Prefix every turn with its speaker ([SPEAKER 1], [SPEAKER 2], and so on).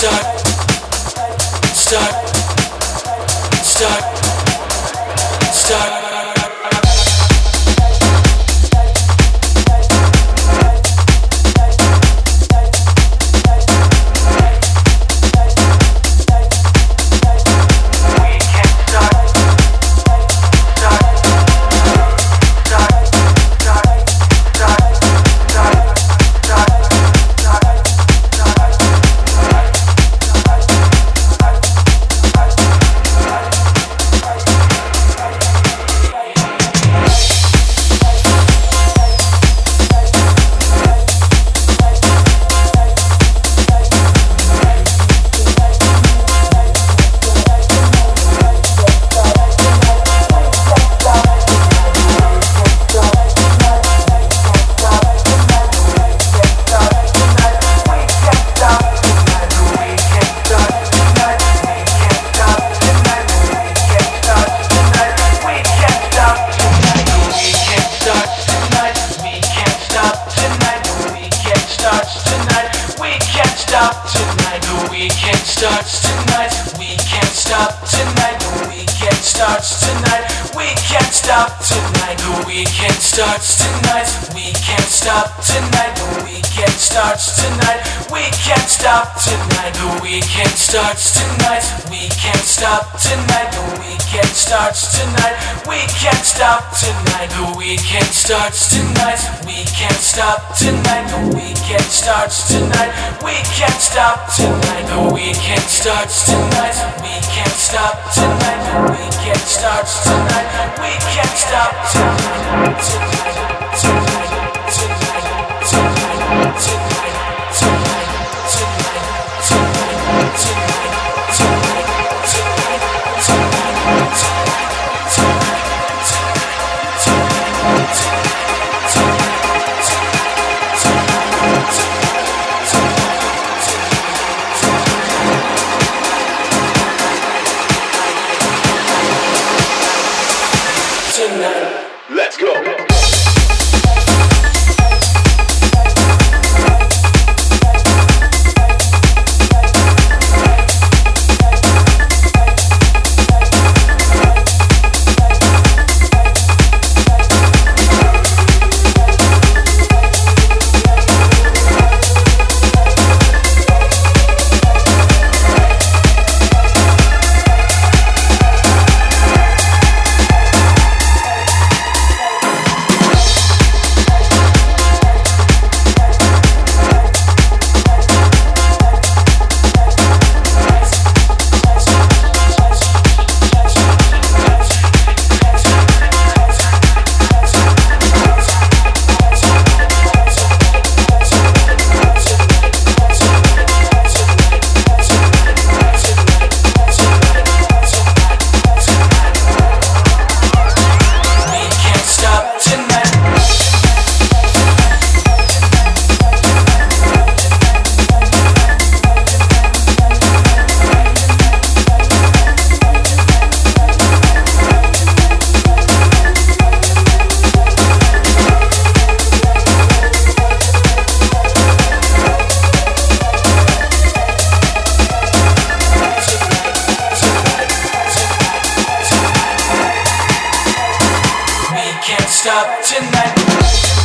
[SPEAKER 1] start, start, start. tonight. We can't stop tonight. The weekend starts tonight. We can't stop tonight. The weekend starts tonight. We can't stop tonight. The weekend starts tonight. We can't stop tonight. The weekend starts tonight. We can't stop tonight. The weekend weekend starts tonight. We can't stop tonight. The weekend starts tonight. We can't stop tonight. The weekend starts tonight. We can't stop tonight. The weekend starts tonight. We can't stop tonight. The weekend starts tonight. We can't stop tonight. tonight. can't stop tonight.